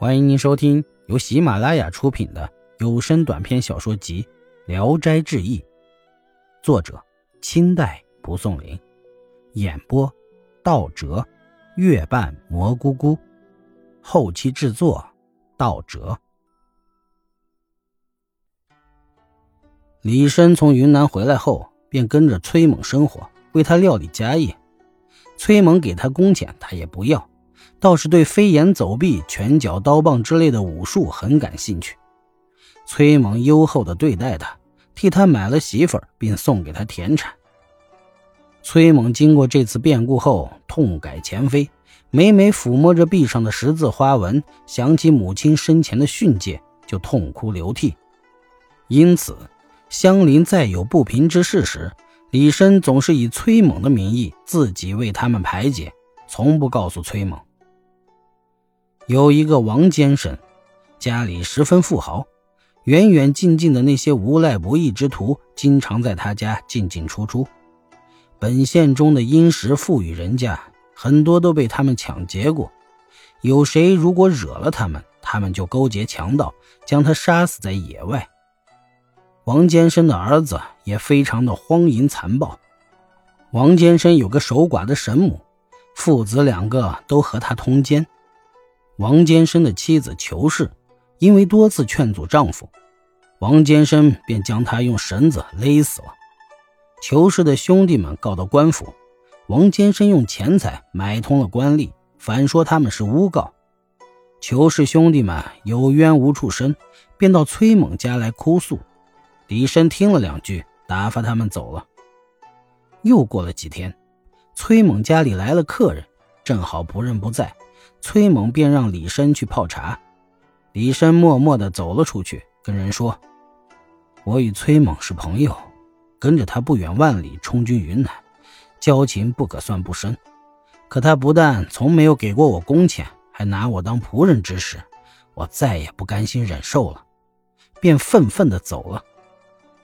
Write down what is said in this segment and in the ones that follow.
欢迎您收听由喜马拉雅出品的有声短篇小说集《聊斋志异》，作者清代蒲松龄，演播道哲、月半蘑菇菇，后期制作道哲。李生从云南回来后，便跟着崔猛生活，为他料理家业。崔猛给他工钱，他也不要。倒是对飞檐走壁、拳脚刀棒之类的武术很感兴趣。崔猛优厚的对待他，替他买了媳妇儿，并送给他田产。崔猛经过这次变故后，痛改前非，每每抚摸着壁上的十字花纹，想起母亲生前的训诫，就痛哭流涕。因此，乡邻再有不平之事时，李生总是以崔猛的名义自己为他们排解，从不告诉崔猛。有一个王监生，家里十分富豪，远远近近的那些无赖不义之徒，经常在他家进进出出。本县中的殷实富裕人家，很多都被他们抢劫过。有谁如果惹了他们，他们就勾结强盗，将他杀死在野外。王监生的儿子也非常的荒淫残暴。王监生有个守寡的神母，父子两个都和他通奸。王坚生的妻子裘氏，因为多次劝阻丈夫，王坚生便将她用绳子勒死了。裘氏的兄弟们告到官府，王坚生用钱财买通了官吏，反说他们是诬告。裘氏兄弟们有冤无处伸，便到崔猛家来哭诉。李生听了两句，打发他们走了。又过了几天，崔猛家里来了客人，正好仆人不在。崔猛便让李生去泡茶，李生默默地走了出去，跟人说：“我与崔猛是朋友，跟着他不远万里充军云南，交情不可算不深。可他不但从没有给过我工钱，还拿我当仆人之时，我再也不甘心忍受了，便愤愤地走了。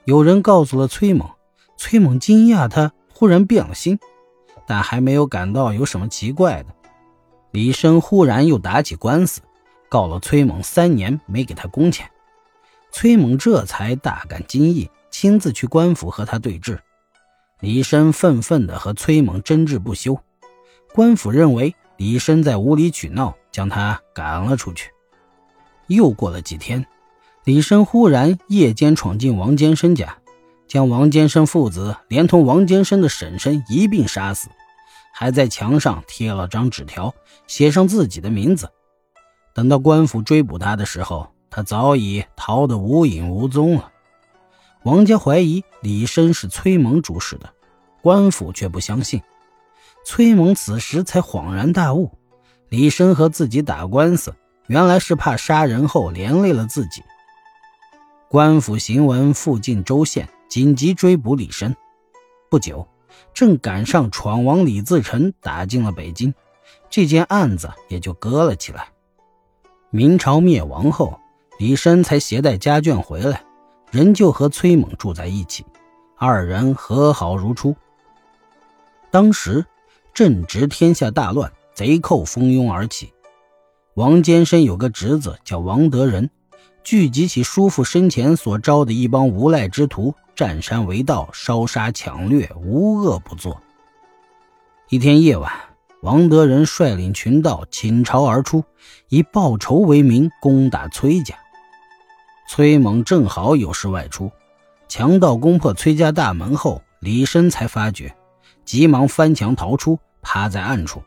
有人告诉了崔猛，崔猛惊讶他忽然变了心，但还没有感到有什么奇怪的。”李生忽然又打起官司，告了崔猛三年没给他工钱，崔猛这才大感惊异，亲自去官府和他对峙。李生愤愤地和崔猛争执不休，官府认为李生在无理取闹，将他赶了出去。又过了几天，李生忽然夜间闯进王坚生家，将王坚生父子连同王坚生的婶婶一并杀死。还在墙上贴了张纸条，写上自己的名字。等到官府追捕他的时候，他早已逃得无影无踪了。王家怀疑李生是崔蒙主使的，官府却不相信。崔蒙此时才恍然大悟：李生和自己打官司，原来是怕杀人后连累了自己。官府行文附近州县，紧急追捕李生。不久。正赶上闯王李自成打进了北京，这件案子也就搁了起来。明朝灭亡后，李生才携带家眷回来，仍旧和崔猛住在一起，二人和好如初。当时正值天下大乱，贼寇蜂拥而起。王坚生有个侄子叫王德仁，聚集起叔父生前所招的一帮无赖之徒。占山为盗，烧杀抢掠，无恶不作。一天夜晚，王德仁率领群盗倾巢而出，以报仇为名攻打崔家。崔猛正好有事外出，强盗攻破崔家大门后，李深才发觉，急忙翻墙逃出，趴在暗处。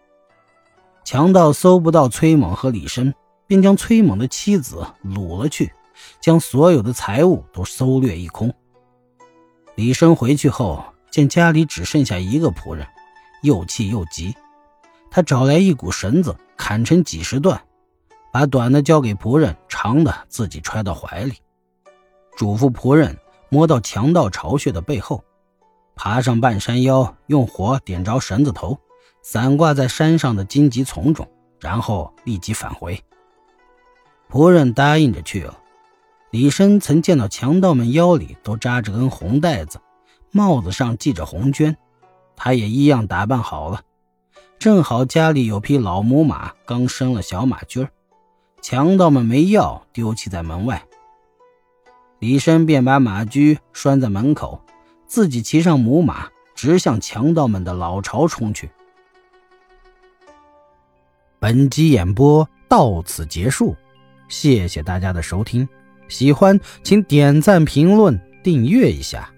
强盗搜不到崔猛和李深，便将崔猛的妻子掳了去，将所有的财物都搜掠一空。李生回去后，见家里只剩下一个仆人，又气又急。他找来一股绳子，砍成几十段，把短的交给仆人，长的自己揣到怀里，嘱咐仆人摸到强盗巢穴的背后，爬上半山腰，用火点着绳子头，散挂在山上的荆棘丛中，然后立即返回。仆人答应着去了。李生曾见到强盗们腰里都扎着根红带子，帽子上系着红绢，他也一样打扮好了。正好家里有匹老母马，刚生了小马驹儿，强盗们没要，丢弃在门外。李生便把马驹拴在门口，自己骑上母马，直向强盗们的老巢冲去。本集演播到此结束，谢谢大家的收听，喜欢请点赞、评论、订阅一下。